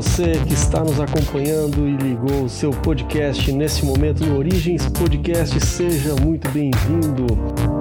você que está nos acompanhando e ligou o seu podcast nesse momento no Origens Podcast, seja muito bem-vindo.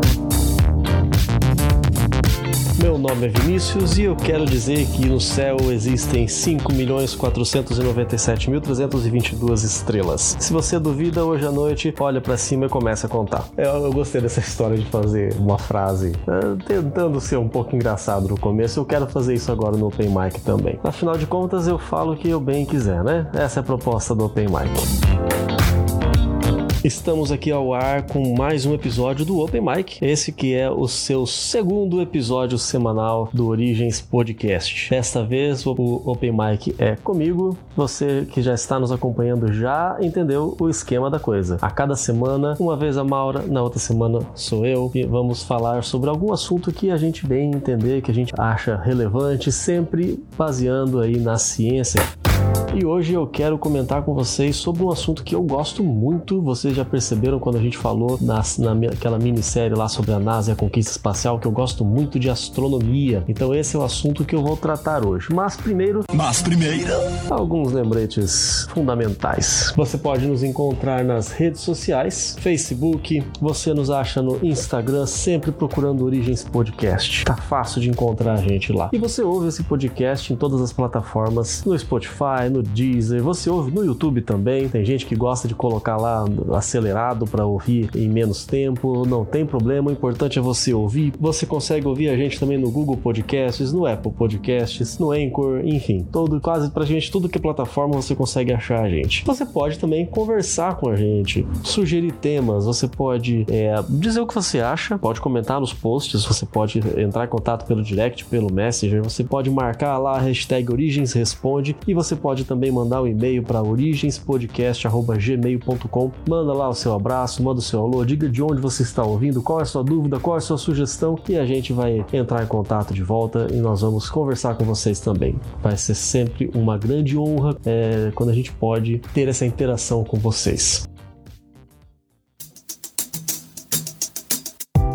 Meu nome é Vinícius e eu quero dizer que no céu existem 5.497.322 estrelas. Se você duvida, hoje à noite, olha para cima e começa a contar. Eu, eu, gostei dessa história de fazer uma frase uh, tentando ser um pouco engraçado no começo. Eu quero fazer isso agora no Open Mic também. Afinal de contas, eu falo o que eu bem quiser, né? Essa é a proposta do Open Mic. Estamos aqui ao ar com mais um episódio do Open Mic, esse que é o seu segundo episódio semanal do Origens Podcast. Desta vez o Open Mic é comigo. Você que já está nos acompanhando já entendeu o esquema da coisa. A cada semana, uma vez a Maura, na outra semana sou eu e vamos falar sobre algum assunto que a gente bem entender, que a gente acha relevante, sempre baseando aí na ciência. E hoje eu quero comentar com vocês sobre um assunto que eu gosto muito. Vocês já perceberam quando a gente falou nas, naquela minissérie lá sobre a NASA e a conquista espacial que eu gosto muito de astronomia. Então esse é o assunto que eu vou tratar hoje. Mas primeiro. Mas primeiro. Alguns lembretes fundamentais. Você pode nos encontrar nas redes sociais, Facebook. Você nos acha no Instagram, sempre procurando Origens Podcast. Tá fácil de encontrar a gente lá. E você ouve esse podcast em todas as plataformas, no Spotify, no Deezer, você ouve no YouTube também. Tem gente que gosta de colocar lá acelerado para ouvir em menos tempo, não tem problema. O importante é você ouvir. Você consegue ouvir a gente também no Google Podcasts, no Apple Podcasts, no Anchor, enfim, todo quase pra gente tudo que é plataforma você consegue achar a gente. Você pode também conversar com a gente, sugerir temas, você pode é, dizer o que você acha, pode comentar nos posts, você pode entrar em contato pelo direct, pelo Messenger, você pode marcar lá a hashtag Origens Responde e você pode também mandar um e-mail para origenspodcast.gmail.com. Manda lá o seu abraço, manda o seu alô, diga de onde você está ouvindo, qual é a sua dúvida, qual é a sua sugestão e a gente vai entrar em contato de volta e nós vamos conversar com vocês também. Vai ser sempre uma grande honra é, quando a gente pode ter essa interação com vocês.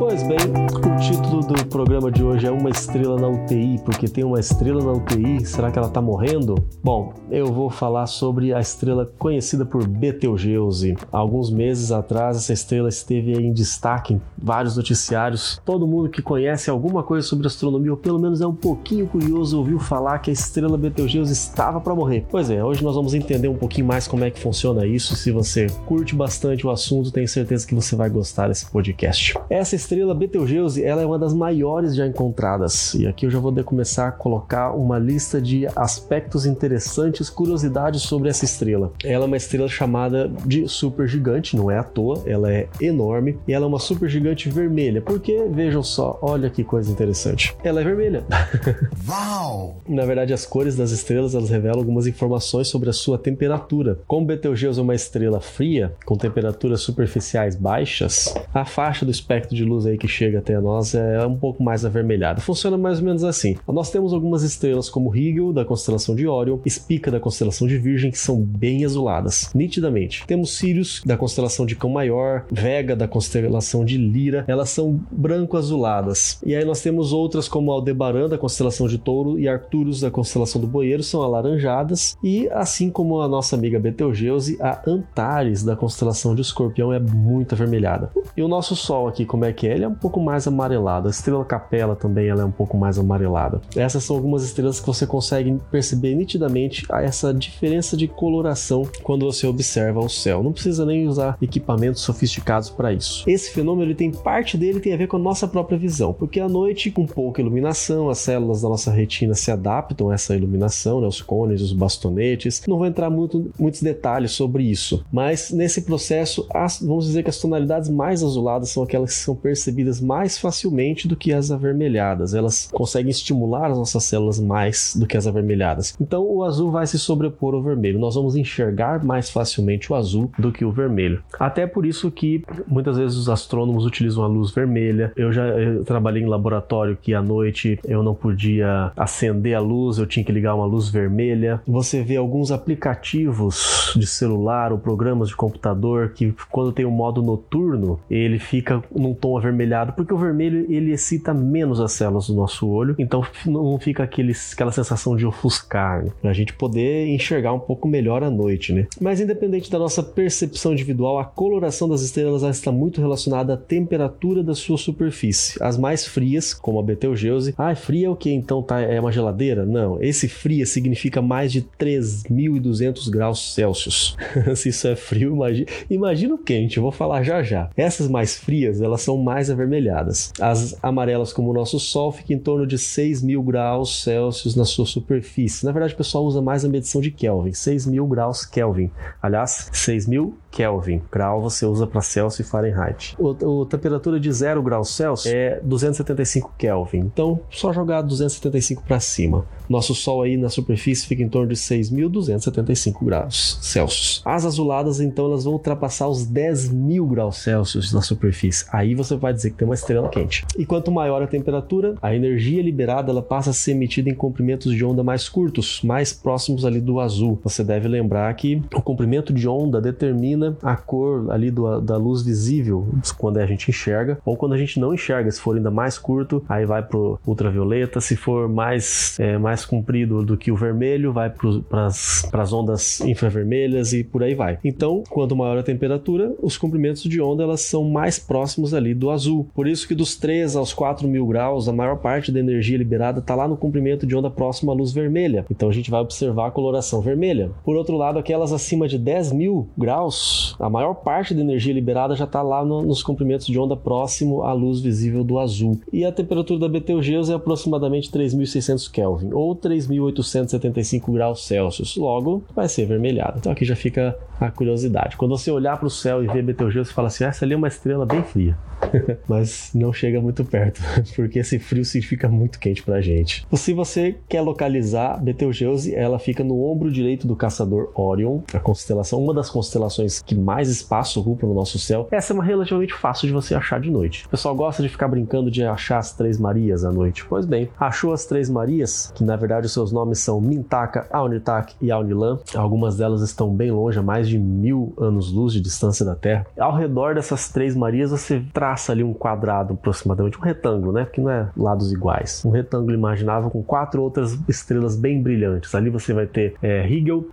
Pois bem, o título do programa de hoje é Uma Estrela na UTI, porque tem uma estrela na UTI, será que ela está morrendo? Bom, eu vou falar sobre a estrela conhecida por Betelgeuse. Alguns meses atrás, essa estrela esteve em destaque em vários noticiários. Todo mundo que conhece alguma coisa sobre astronomia, ou pelo menos é um pouquinho curioso, ouviu falar que a estrela Betelgeuse estava para morrer. Pois é, hoje nós vamos entender um pouquinho mais como é que funciona isso. Se você curte bastante o assunto, tenho certeza que você vai gostar desse podcast. Essa estrela estrela Betelgeuse ela é uma das maiores já encontradas. E aqui eu já vou começar a colocar uma lista de aspectos interessantes, curiosidades sobre essa estrela. Ela é uma estrela chamada de supergigante, não é à toa, ela é enorme e ela é uma supergigante vermelha. Porque vejam só, olha que coisa interessante. Ela é vermelha. Uau! Na verdade, as cores das estrelas elas revelam algumas informações sobre a sua temperatura. Como Betelgeuse é uma estrela fria, com temperaturas superficiais baixas, a faixa do espectro de luz aí que chega até nós é um pouco mais avermelhada. Funciona mais ou menos assim. Nós temos algumas estrelas como Rigel, da constelação de Orion, Spica, da constelação de Virgem, que são bem azuladas, nitidamente. Temos Sirius, da constelação de Cão Maior, Vega, da constelação de Lira, elas são branco-azuladas. E aí nós temos outras como Aldebaran, da constelação de Touro, e Arcturus, da constelação do Boeiro, são alaranjadas. E assim como a nossa amiga Betelgeuse, a Antares, da constelação de Escorpião, é muito avermelhada. E o nosso Sol aqui, como é que ele é um pouco mais amarelado. A estrela Capela também ela é um pouco mais amarelada. Essas são algumas estrelas que você consegue perceber nitidamente essa diferença de coloração quando você observa o céu. Não precisa nem usar equipamentos sofisticados para isso. Esse fenômeno ele tem parte dele tem a ver com a nossa própria visão, porque à noite com pouca iluminação, as células da nossa retina se adaptam a essa iluminação, né, os cones, os bastonetes. Não vou entrar muito muitos detalhes sobre isso, mas nesse processo, as, vamos dizer que as tonalidades mais azuladas são aquelas que são percebidas mais facilmente do que as avermelhadas. Elas conseguem estimular as nossas células mais do que as avermelhadas. Então o azul vai se sobrepor ao vermelho. Nós vamos enxergar mais facilmente o azul do que o vermelho. Até por isso que muitas vezes os astrônomos utilizam a luz vermelha. Eu já eu trabalhei em laboratório que à noite eu não podia acender a luz, eu tinha que ligar uma luz vermelha. Você vê alguns aplicativos de celular ou programas de computador que quando tem o um modo noturno, ele fica num tom avermelhado? Porque o vermelho ele excita menos as células do nosso olho, então não fica aquele, aquela sensação de ofuscar, né? pra gente poder enxergar um pouco melhor à noite, né? Mas independente da nossa percepção individual, a coloração das estrelas está muito relacionada à temperatura da sua superfície. As mais frias, como a Betelgeuse, ah, fria é o que então? Tá, é uma geladeira? Não, esse fria significa mais de 3.200 graus Celsius. Se isso é frio, imagina, imagina o quente, eu vou falar já já. Essas mais frias, elas são mais avermelhadas. As amarelas, como o nosso Sol, ficam em torno de 6 mil graus Celsius na sua superfície. Na verdade, o pessoal usa mais a medição de Kelvin, 6 mil graus Kelvin. Aliás, 6 mil Kelvin. Grau você usa para Celsius e Fahrenheit. O, temperatura de 0 graus Celsius é 275 Kelvin. Então, só jogar 275 para cima. Nosso Sol aí na superfície fica em torno de 6.275 graus Celsius. As azuladas, então, elas vão ultrapassar os 10 mil graus Celsius na superfície. Aí você vai dizer que tem uma estrela quente. E quanto maior a temperatura, a energia liberada ela passa a ser emitida em comprimentos de onda mais curtos, mais próximos ali do azul. Você deve lembrar que o comprimento de onda determina a cor ali do, da luz visível quando a gente enxerga ou quando a gente não enxerga. Se for ainda mais curto, aí vai pro ultravioleta. Se for mais, é, mais comprido do que o vermelho, vai para as ondas infravermelhas e por aí vai. Então, quanto maior a temperatura, os comprimentos de onda elas são mais próximos ali do azul. Por isso que dos 3 aos 4 mil graus, a maior parte da energia liberada está lá no comprimento de onda próximo à luz vermelha. Então a gente vai observar a coloração vermelha. Por outro lado, aquelas acima de 10 mil graus, a maior parte da energia liberada já está lá no, nos comprimentos de onda próximo à luz visível do azul. E a temperatura da Betelgeuse é aproximadamente 3.600 Kelvin, ou 3.875 graus Celsius. Logo, vai ser vermelhado. Então aqui já fica a curiosidade. Quando você olhar para o céu e ver Betelgeuse, você fala assim: essa ali é uma estrela bem fria. Mas não chega muito perto, porque esse frio significa muito quente pra gente. Se você quer localizar Betelgeuse, ela fica no ombro direito do caçador Orion, a constelação, uma das constelações que mais espaço ocupa no nosso céu. Essa é uma relativamente fácil de você achar de noite. O pessoal gosta de ficar brincando de achar as Três Marias à noite. Pois bem, achou as Três Marias, que na verdade os seus nomes são Mintaka, Aunitak e Aunilan. Algumas delas estão bem longe, a mais de mil anos-luz de distância da Terra. Ao redor dessas Três Marias, você traça ali um quadrado aproximadamente, um retângulo, né? Porque não é lados iguais. Um retângulo imaginável com quatro outras estrelas bem brilhantes. Ali você vai ter é,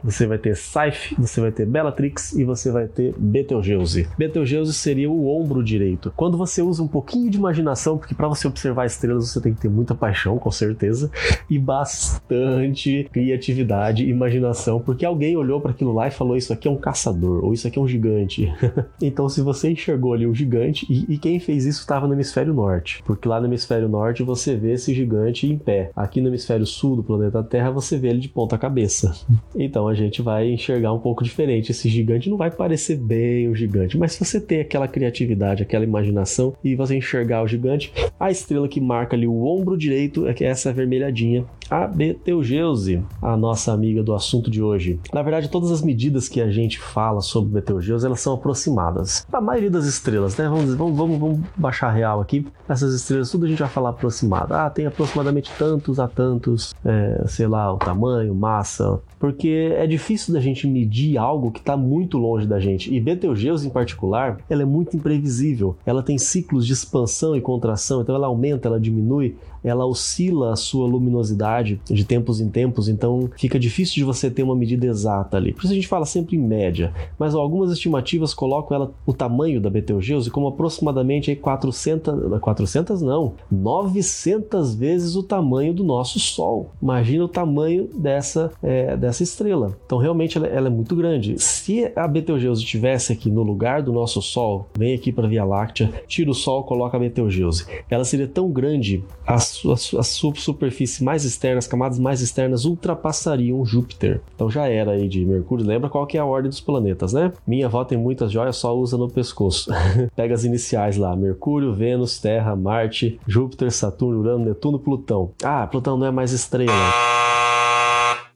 você vai ter Saiph, você vai ter Bellatrix e você vai ter Betelgeuse. Betelgeuse seria o ombro direito. Quando você usa um pouquinho de imaginação, porque para você observar estrelas você tem que ter muita paixão, com certeza, e bastante criatividade, imaginação, porque alguém olhou para aquilo lá e falou: Isso aqui é um caçador, ou isso aqui é um gigante. então, se você enxergou ali um gigante, e, e quem fez isso estava no hemisfério norte, porque lá no hemisfério norte você vê esse gigante em pé. Aqui no hemisfério sul do planeta Terra você vê ele de ponta cabeça. Então a gente vai enxergar um pouco diferente. Esse gigante não vai parecer bem o gigante, mas se você tem aquela criatividade, aquela imaginação e você enxergar o gigante, a estrela que marca ali o ombro direito é que é essa vermelhadinha, a Betelgeuse, a nossa amiga do assunto de hoje. Na verdade, todas as medidas que a gente fala sobre Betelgeuse, elas são aproximadas. A maioria das estrelas, né? Vamos, vamos, vamos, vamos baixar real aqui. Essas estrelas, tudo a gente vai falar aproximado. Ah, tem aproximadamente tantos a tantos, é, sei lá, o tamanho, massa, porque é difícil da gente medir algo que está muito longe da gente. E Betelgeuse, em particular, ela é muito imprevisível. Ela tem ciclos de expansão e contração, então ela aumenta, ela diminui ela oscila a sua luminosidade de tempos em tempos, então fica difícil de você ter uma medida exata ali. Por isso a gente fala sempre em média, mas algumas estimativas colocam ela, o tamanho da Betelgeuse como aproximadamente aí 400, 400 não, 900 vezes o tamanho do nosso Sol. Imagina o tamanho dessa, é, dessa estrela. Então realmente ela, ela, é muito grande. Se a Betelgeuse estivesse aqui no lugar do nosso Sol, vem aqui para a Via Láctea, tira o Sol, coloca a Betelgeuse. Ela seria tão grande, as a sua superfície mais externa, as camadas mais externas ultrapassariam Júpiter. Então já era aí de Mercúrio. Lembra qual que é a ordem dos planetas, né? Minha avó tem muitas joias, só usa no pescoço. Pega as iniciais lá: Mercúrio, Vênus, Terra, Marte, Júpiter, Saturno, Urano, Netuno, Plutão. Ah, Plutão não é mais estrela.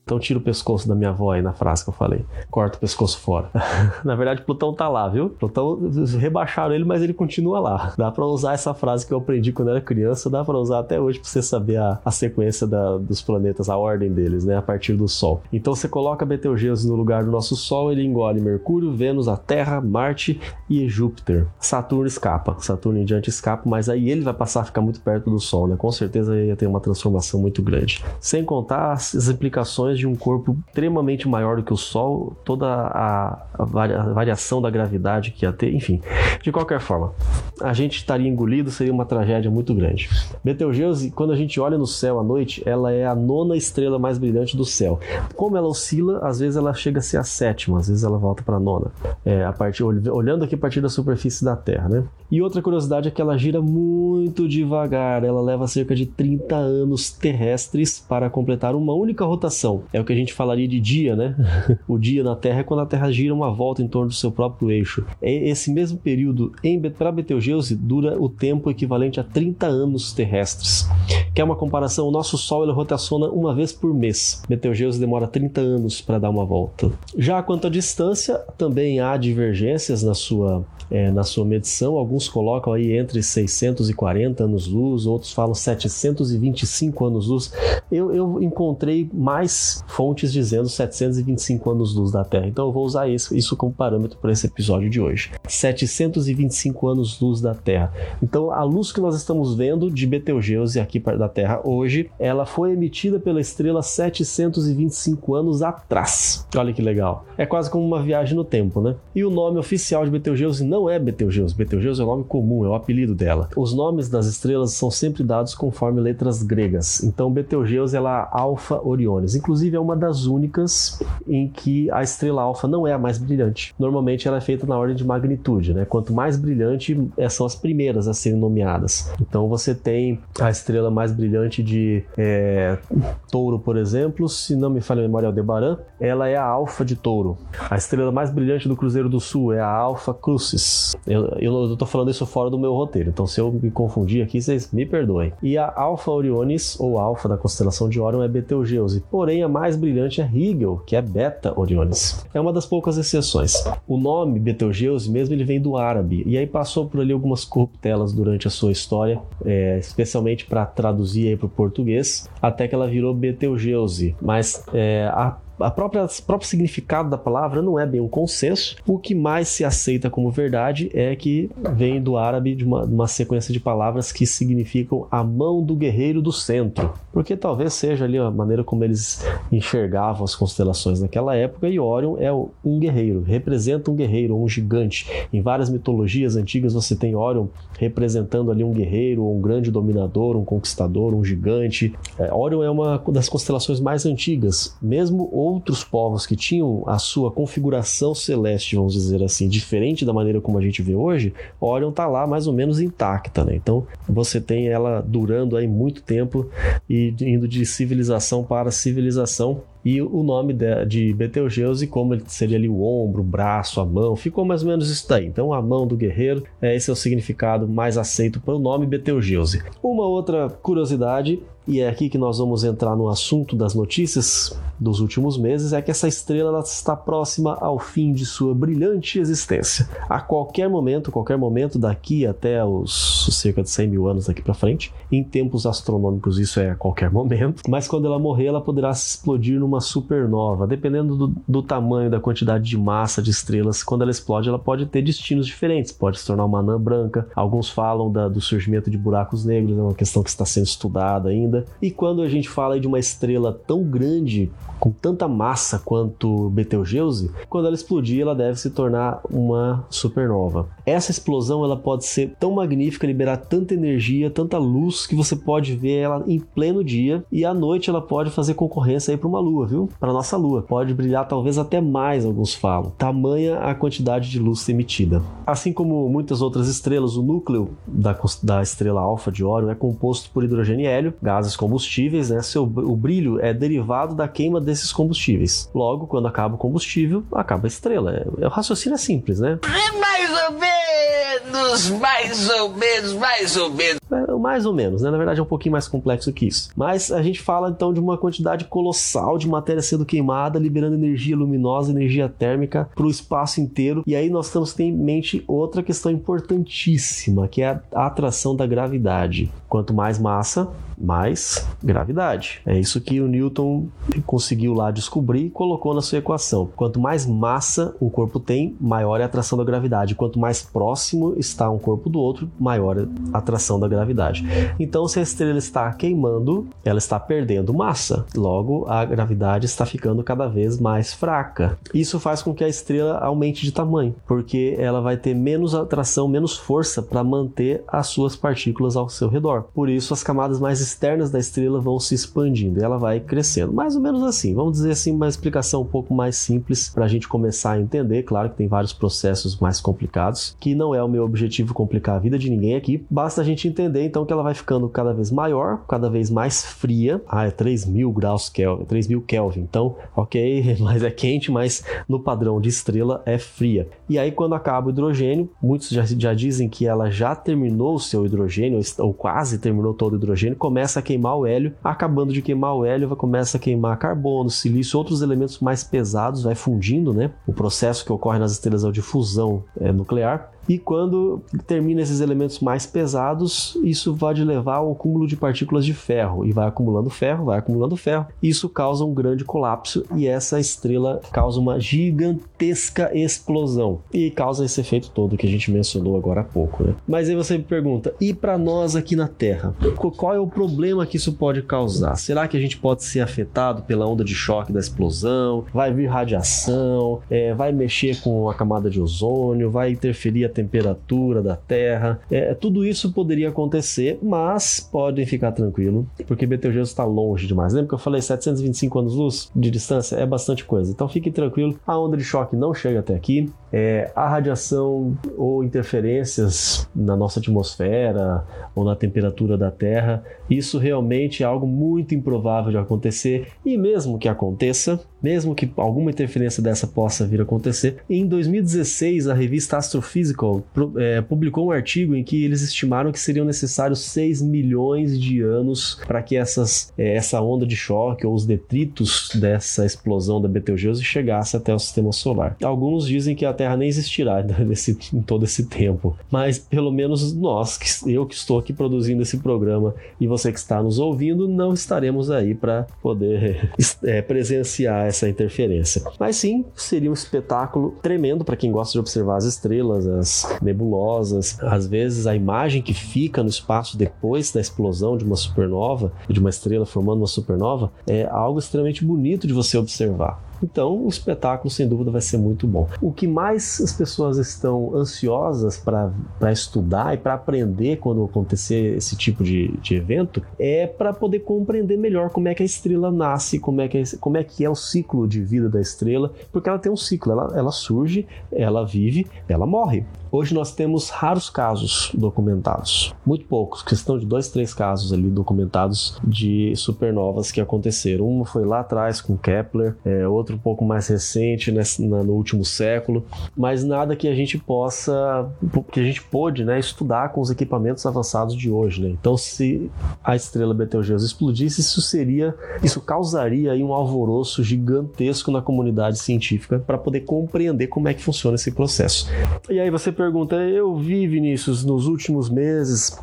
Então tira o pescoço da minha avó aí na frase que eu falei. Corta o pescoço fora. na verdade, Plutão tá lá, viu? Plutão rebaixaram ele, mas ele continua lá. Dá para usar essa frase que eu aprendi quando era criança, dá para usar até hoje para você saber a, a sequência da, dos planetas, a ordem deles, né? A partir do Sol. Então você coloca Betelgeuse no lugar do nosso Sol, ele engole Mercúrio, Vênus, a Terra, Marte e Júpiter. Saturno escapa. Saturno em diante escapa, mas aí ele vai passar a ficar muito perto do Sol, né? Com certeza ia ter uma transformação muito grande. Sem contar as implicações de um corpo extremamente maior do que o Sol, toda a, a variação da gravidade que ia ter, enfim. De qualquer forma, a gente estaria engolido, seria uma tragédia muito grande. Betelgeuse, quando a gente olha no céu à noite, ela é a nona estrela mais brilhante do céu. Como ela oscila, às vezes ela chega a ser a sétima, às vezes ela volta para a nona. É, a partir, olhando aqui a partir da superfície da Terra, né? E outra curiosidade é que ela gira muito devagar, ela leva cerca de 30 anos terrestres para completar uma única rotação. É o que a gente falaria de dia, né? o dia na Terra é quando a Terra gira uma volta em torno do seu próprio eixo. Esse mesmo período para Betelgeuse dura o tempo equivalente a 30 anos terrestres. Que é uma comparação, o nosso Sol ele rotaciona uma vez por mês. Betelgeuse demora 30 anos para dar uma volta. Já quanto à distância, também há divergências na sua é, na sua medição. Alguns colocam aí entre 640 anos-luz, outros falam 725 anos-luz. Eu, eu, encontrei mais fontes dizendo 725 anos-luz da Terra, então eu vou usar isso, isso como parâmetro para esse episódio de hoje. 725 anos-luz da Terra. Então a luz que nós estamos vendo de Betelgeuse aqui da Terra hoje, ela foi emitida pela estrela 725 anos atrás. Olha que legal. É quase como uma viagem no tempo, né? E o nome oficial de Betelgeuse não é Betelgeuse. Betelgeuse é o nome comum, é o apelido dela. Os nomes das estrelas são sempre dados conforme letras gregas. Então, Betelgeuse ela é Alpha Orionis. Inclusive, é uma das únicas em que a estrela alfa não é a mais brilhante. Normalmente, ela é feita na ordem de magnitude, né? Quanto mais brilhante, é, são as primeiras a serem nomeadas. Então, você tem a estrela mais brilhante de é, Touro, por exemplo, se não me falha a memória, Aldebaran, ela é a Alfa de Touro. A estrela mais brilhante do Cruzeiro do Sul é a Alfa Crucis. Eu, eu, eu tô falando isso fora do meu roteiro, então se eu me confundir aqui, vocês me perdoem. E a Alpha Orionis, ou Alpha da constelação de Orion, é Betelgeuse. Porém, a mais brilhante é Rigel, que é Beta Orionis. É uma das poucas exceções. O nome Betelgeuse mesmo ele vem do árabe, e aí passou por ali algumas corruptelas durante a sua história, é, especialmente para traduzir para o português, até que ela virou Betelgeuse. Mas é, a a própria próprio significado da palavra não é bem um consenso. O que mais se aceita como verdade é que vem do árabe de uma, uma sequência de palavras que significam a mão do guerreiro do centro, porque talvez seja ali a maneira como eles enxergavam as constelações naquela época. E Orion é um guerreiro, representa um guerreiro, um gigante. Em várias mitologias antigas você tem Orion representando ali um guerreiro, um grande dominador, um conquistador, um gigante. É, Orion é uma das constelações mais antigas, mesmo outros povos que tinham a sua configuração celeste, vamos dizer assim, diferente da maneira como a gente vê hoje, Orion está lá mais ou menos intacta, né? Então você tem ela durando aí muito tempo e indo de civilização para civilização e o nome de, de Betelgeuse, como ele seria ali o ombro, o braço, a mão, ficou mais ou menos isso daí. Então, a mão do guerreiro, é, esse é o significado mais aceito para o nome Betelgeuse. Uma outra curiosidade e é aqui que nós vamos entrar no assunto das notícias dos últimos meses, é que essa estrela está próxima ao fim de sua brilhante existência. A qualquer momento, qualquer momento daqui até os cerca de 100 mil anos daqui para frente, em tempos astronômicos isso é a qualquer momento, mas quando ela morrer ela poderá se explodir numa supernova. Dependendo do, do tamanho, da quantidade de massa de estrelas, quando ela explode ela pode ter destinos diferentes, pode se tornar uma anã branca. Alguns falam da, do surgimento de buracos negros, é uma questão que está sendo estudada ainda ainda. E quando a gente fala de uma estrela tão grande, com tanta massa quanto Betelgeuse, quando ela explodir, ela deve se tornar uma supernova. Essa explosão ela pode ser tão magnífica, liberar tanta energia, tanta luz que você pode ver ela em pleno dia e à noite ela pode fazer concorrência aí para uma lua, viu? Para nossa lua. Pode brilhar talvez até mais, alguns falam. Tamanha a quantidade de luz emitida. Assim como muitas outras estrelas, o núcleo da, da estrela alfa de Órion é composto por hidrogênio e hélio, gases combustíveis, né? Seu, o brilho é derivado da queima desses combustíveis. Logo, quando acaba o combustível, acaba a estrela. É, o raciocínio é simples, né? É mais ou menos! Mais ou menos, mais ou menos. É, mais ou menos, né? Na verdade é um pouquinho mais complexo que isso. Mas a gente fala então de uma quantidade colossal de matéria sendo queimada, liberando energia luminosa, energia térmica para o espaço inteiro. E aí nós temos que ter em mente outra questão importantíssima, que é a atração da gravidade. Quanto mais massa, mais gravidade. É isso que o Newton conseguiu lá descobrir e colocou na sua equação. Quanto mais massa um corpo tem, maior é a atração da gravidade. Quanto mais próximo está um corpo do outro, maior a atração da gravidade. Então, se a estrela está queimando, ela está perdendo massa. Logo, a gravidade está ficando cada vez mais fraca. Isso faz com que a estrela aumente de tamanho, porque ela vai ter menos atração, menos força para manter as suas partículas ao seu redor. Por isso, as camadas mais externas da estrela vão se expandindo ela vai crescendo. Mais ou menos assim. Vamos dizer assim, uma explicação um pouco mais simples para a gente começar a entender. Claro que tem vários processos mais complicados, que não é o meu objetivo complicar a vida de ninguém aqui. Basta a gente entender então que ela vai ficando cada vez maior, cada vez mais fria. Ah, é 3000 graus Kelvin, 3000 Kelvin. Então, ok, mas é quente, mas no padrão de estrela é fria. E aí, quando acaba o hidrogênio, muitos já, já dizem que ela já terminou o seu hidrogênio, ou quase terminou todo o hidrogênio, começa a queimar o hélio, acabando de queimar o hélio, começa a queimar carbono, silício, outros elementos mais pesados, vai fundindo, né? O processo que ocorre nas estrelas é o de fusão é, nuclear e quando termina esses elementos mais pesados, isso vai levar ao acúmulo de partículas de ferro e vai acumulando ferro, vai acumulando ferro. Isso causa um grande colapso e essa estrela causa uma gigantesca explosão e causa esse efeito todo que a gente mencionou agora há pouco, né? Mas aí você me pergunta, e para nós aqui na Terra, qual é o problema que isso pode causar? Será que a gente pode ser afetado pela onda de choque da explosão? Vai vir radiação? É, vai mexer com a camada de ozônio? Vai interferir temperatura da Terra. É, tudo isso poderia acontecer, mas podem ficar tranquilo, porque Betelgeuse está longe demais. Lembra que eu falei 725 anos-luz de distância? É bastante coisa. Então fique tranquilo, a onda de choque não chega até aqui. É, a radiação ou interferências na nossa atmosfera ou na temperatura da Terra, isso realmente é algo muito improvável de acontecer. E mesmo que aconteça, mesmo que alguma interferência dessa possa vir a acontecer, em 2016 a revista Astrophysical é, publicou um artigo em que eles estimaram que seriam necessários 6 milhões de anos para que essas, é, essa onda de choque ou os detritos dessa explosão da Betelgeuse chegasse até o sistema solar. Alguns dizem que a Terra nem existirá nesse, em todo esse tempo, mas pelo menos nós, eu que estou aqui produzindo esse programa e você que está nos ouvindo, não estaremos aí para poder é, presenciar essa interferência. Mas sim, seria um espetáculo tremendo para quem gosta de observar as estrelas, as nebulosas. Às vezes a imagem que fica no espaço depois da explosão de uma supernova, de uma estrela formando uma supernova, é algo extremamente bonito de você observar. Então, o espetáculo, sem dúvida, vai ser muito bom. O que mais as pessoas estão ansiosas para estudar e para aprender quando acontecer esse tipo de, de evento é para poder compreender melhor como é que a estrela nasce, como é que é, como é, que é o ciclo de vida da estrela, porque ela tem um ciclo, ela, ela surge, ela vive, ela morre. Hoje nós temos raros casos documentados, muito poucos, questão de dois, três casos ali documentados de supernovas que aconteceram. Uma foi lá atrás com Kepler, é, outro um pouco mais recente, nesse, na, no último século, mas nada que a gente possa, que a gente pôde, né, estudar com os equipamentos avançados de hoje, né? Então, se a estrela Betelgeuse explodisse, isso seria, isso causaria aí um alvoroço gigantesco na comunidade científica para poder compreender como é que funciona esse processo. E aí você eu vi, Vinícius, nos últimos meses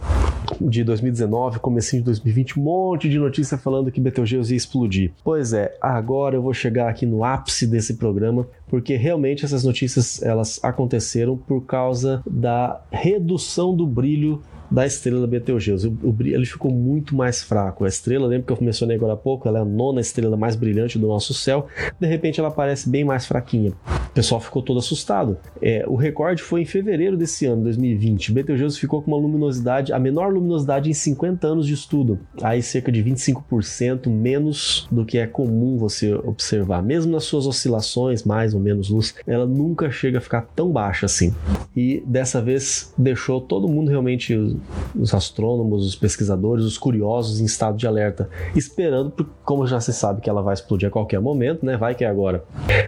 de 2019, comecinho de 2020, um monte de notícia falando que Betelgeuse ia explodir. Pois é, agora eu vou chegar aqui no ápice desse programa, porque realmente essas notícias elas aconteceram por causa da redução do brilho da estrela Betelgeuse. Ele ficou muito mais fraco. A estrela, lembra que eu mencionei agora há pouco, ela é a nona estrela mais brilhante do nosso céu. De repente ela parece bem mais fraquinha. O pessoal ficou todo assustado. É, o recorde foi em fevereiro desse ano, 2020. Betelgeuse ficou com uma luminosidade, a menor luminosidade em 50 anos de estudo. Aí cerca de 25% menos do que é comum você observar. Mesmo nas suas oscilações, mais ou menos luz, ela nunca chega a ficar tão baixa assim. E dessa vez deixou todo mundo realmente os astrônomos, os pesquisadores, os curiosos em estado de alerta, esperando, como já se sabe que ela vai explodir a qualquer momento, né? Vai que é agora.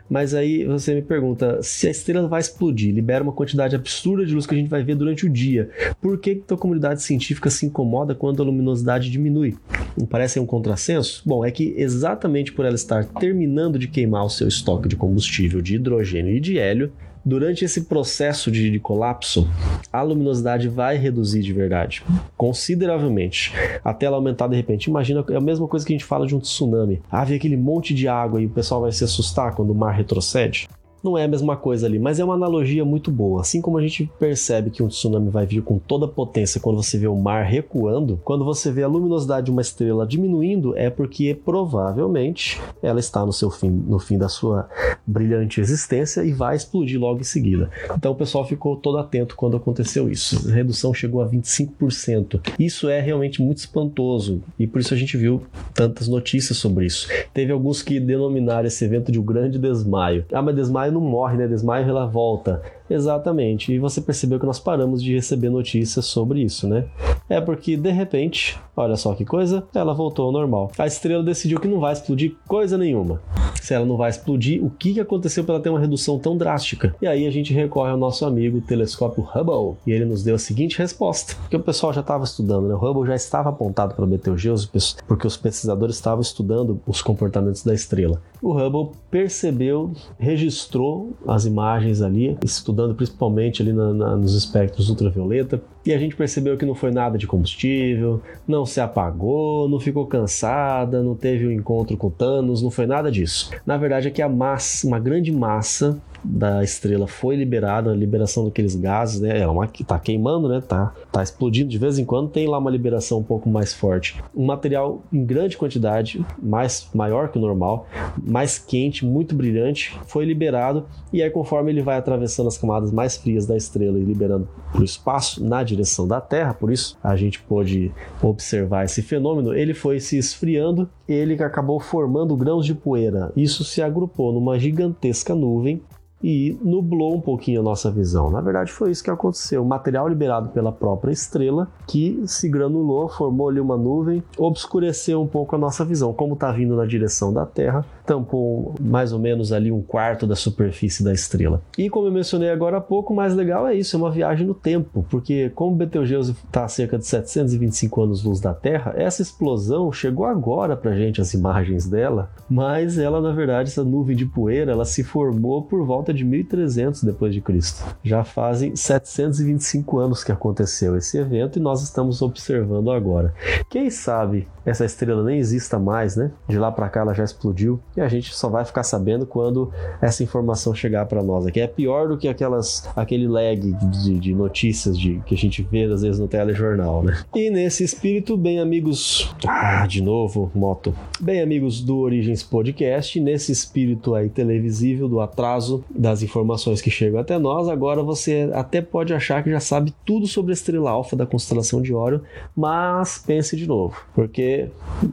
Mas aí você me pergunta, se a estrela vai explodir, libera uma quantidade absurda de luz que a gente vai ver durante o dia, por que, que a comunidade científica se incomoda quando a luminosidade diminui? Não parece um contrassenso? Bom, é que exatamente por ela estar terminando de queimar o seu estoque de combustível de hidrogênio e de hélio, Durante esse processo de, de, colapso, a luminosidade vai reduzir de verdade, consideravelmente, até ela aumentar de repente. Imagina, é a mesma coisa que a gente fala de um tsunami. Vem aquele monte de água e o pessoal vai se assustar quando o mar retrocede não é a mesma coisa ali, mas é uma analogia muito boa. Assim como a gente percebe que um tsunami vai vir com toda a potência quando você vê o mar recuando, quando você vê a luminosidade de uma estrela diminuindo, é porque provavelmente ela está no seu fim, no fim da sua brilhante existência e vai explodir logo em seguida. Então o pessoal ficou todo atento quando aconteceu isso. A redução chegou a 25%. Isso é realmente muito espantoso e por isso a gente viu tantas notícias sobre isso. Teve alguns que denominaram esse evento de um grande desmaio. Ah, mas desmaio não morre, né? Desmaia e ela volta. Exatamente. E você percebeu que nós paramos de receber notícias sobre isso, né? É porque de repente, olha só que coisa, ela voltou ao normal. A estrela decidiu que não vai explodir coisa nenhuma. Se ela não vai explodir, o que aconteceu para ela ter uma redução tão drástica? E aí a gente recorre ao nosso amigo telescópio Hubble e ele nos deu a seguinte resposta: que o pessoal já estava estudando, né? O Hubble já estava apontado para Betelgeuse porque os pesquisadores estavam estudando os comportamentos da estrela. O Hubble percebeu, registrou as imagens ali, estudando estudando principalmente ali na, na, nos espectros ultravioleta, e a gente percebeu que não foi nada de combustível, não se apagou, não ficou cansada, não teve um encontro com Thanos, não foi nada disso. Na verdade é que a massa, uma grande massa da estrela foi liberada, a liberação daqueles gases, né? Ela é tá queimando, né? Tá, tá explodindo de vez em quando, tem lá uma liberação um pouco mais forte. Um material em grande quantidade, mais maior que o normal, mais quente, muito brilhante, foi liberado e aí conforme ele vai atravessando as camadas mais frias da estrela e liberando para o espaço na direção da Terra, por isso a gente pôde observar esse fenômeno, ele foi se esfriando, ele acabou formando grãos de poeira. Isso se agrupou numa gigantesca nuvem e nublou um pouquinho a nossa visão. Na verdade, foi isso que aconteceu. O material liberado pela própria estrela que se granulou, formou ali uma nuvem, obscureceu um pouco a nossa visão. Como está vindo na direção da Terra, tampou mais ou menos ali um quarto da superfície da estrela. E como eu mencionei agora há pouco, o mais legal é isso, é uma viagem no tempo, porque como Betelgeuse está a cerca de 725 anos-luz da Terra, essa explosão chegou agora para gente as imagens dela, mas ela na verdade essa nuvem de poeira, ela se formou por volta de 1300 depois de Cristo. Já fazem 725 anos que aconteceu esse evento e nós estamos observando agora. Quem sabe essa estrela nem exista mais, né? De lá para cá ela já explodiu e a gente só vai ficar sabendo quando essa informação chegar para nós. Aqui é pior do que aquelas aquele lag de, de notícias de que a gente vê às vezes no telejornal, né? E nesse espírito, bem amigos, ah, de novo, moto. Bem amigos do Origens Podcast, nesse espírito aí televisível do atraso das informações que chegam até nós, agora você até pode achar que já sabe tudo sobre a estrela alfa da constelação de Órion, mas pense de novo, porque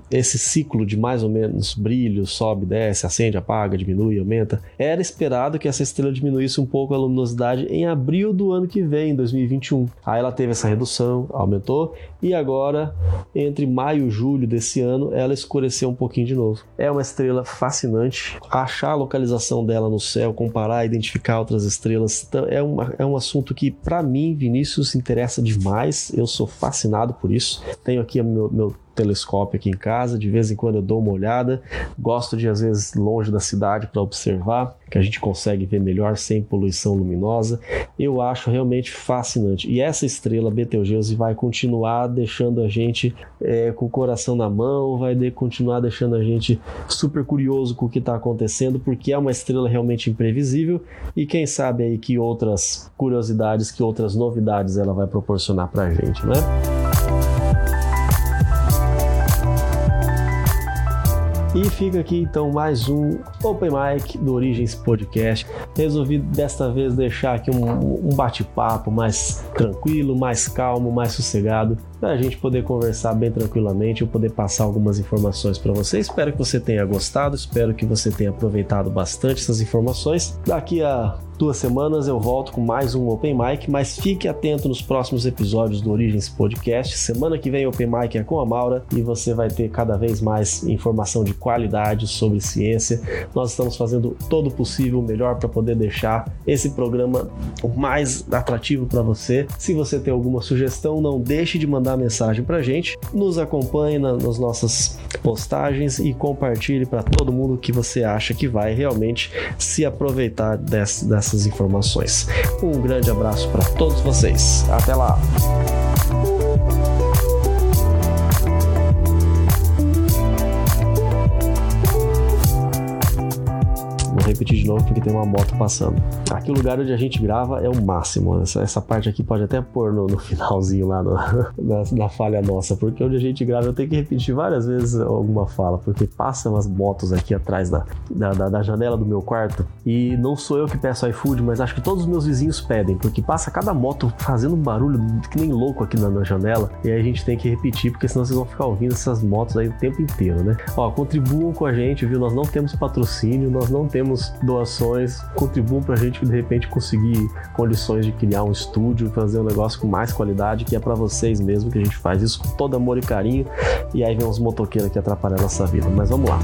esse ciclo de mais ou menos brilho, sobe, desce, acende, apaga, diminui, aumenta, era esperado que essa estrela diminuísse um pouco a luminosidade em abril do ano que vem, 2021. Aí ela teve essa redução, aumentou, e agora, entre maio e julho desse ano, ela escureceu um pouquinho de novo. É uma estrela fascinante. Achar a localização dela no céu, comparar, identificar outras estrelas, é, uma, é um assunto que, para mim, Vinícius, interessa demais. Eu sou fascinado por isso. Tenho aqui meu, meu telescópio aqui em casa, de vez em quando eu dou uma olhada. Gosto de, às vezes, longe da cidade para observar, que a gente consegue ver melhor sem poluição luminosa. Eu acho realmente fascinante. E essa estrela Betelgeuse vai continuar deixando a gente é, com o coração na mão, vai de, continuar deixando a gente super curioso com o que está acontecendo, porque é uma estrela realmente imprevisível e quem sabe aí que outras curiosidades, que outras novidades ela vai proporcionar para a gente, né? E fica aqui então mais um Open Mic do Origens Podcast. Resolvi desta vez deixar aqui um, um bate-papo mais tranquilo, mais calmo, mais sossegado, para a gente poder conversar bem tranquilamente, eu poder passar algumas informações para você. Espero que você tenha gostado, espero que você tenha aproveitado bastante essas informações. Daqui a duas semanas eu volto com mais um Open Mic, mas fique atento nos próximos episódios do Origens Podcast. Semana que vem Open Mic é com a Maura e você vai ter cada vez mais informação de qualidade sobre ciência. Nós estamos fazendo todo o possível, o melhor para poder deixar esse programa o mais atrativo para você. Se você tem alguma sugestão, não deixe de mandar mensagem para gente. Nos acompanhe na, nas nossas postagens e compartilhe para todo mundo que você acha que vai realmente se aproveitar dessa, dessa essas informações. Um grande abraço para todos vocês. Até lá! Repetir de novo porque tem uma moto passando. Aqui o lugar onde a gente grava é o máximo. Essa, essa parte aqui pode até pôr no, no finalzinho lá no, na, na, falha nossa, porque onde a gente grava eu tenho que repetir várias vezes alguma fala, porque passam as motos aqui atrás da, da, da, da janela do meu quarto e não sou eu que peço iFood, mas acho que todos os meus vizinhos pedem, porque passa cada moto fazendo um barulho que nem louco aqui na, na janela e aí a gente tem que repetir, porque senão vocês vão ficar ouvindo essas motos aí o tempo inteiro, né? Ó, contribuam com a gente, viu? Nós não temos patrocínio, nós não temos doações, contribuam para a gente de repente conseguir condições de criar um estúdio, fazer um negócio com mais qualidade, que é para vocês mesmo que a gente faz isso com todo amor e carinho. E aí vem uns motoqueiros que atrapalham a nossa vida. Mas vamos lá.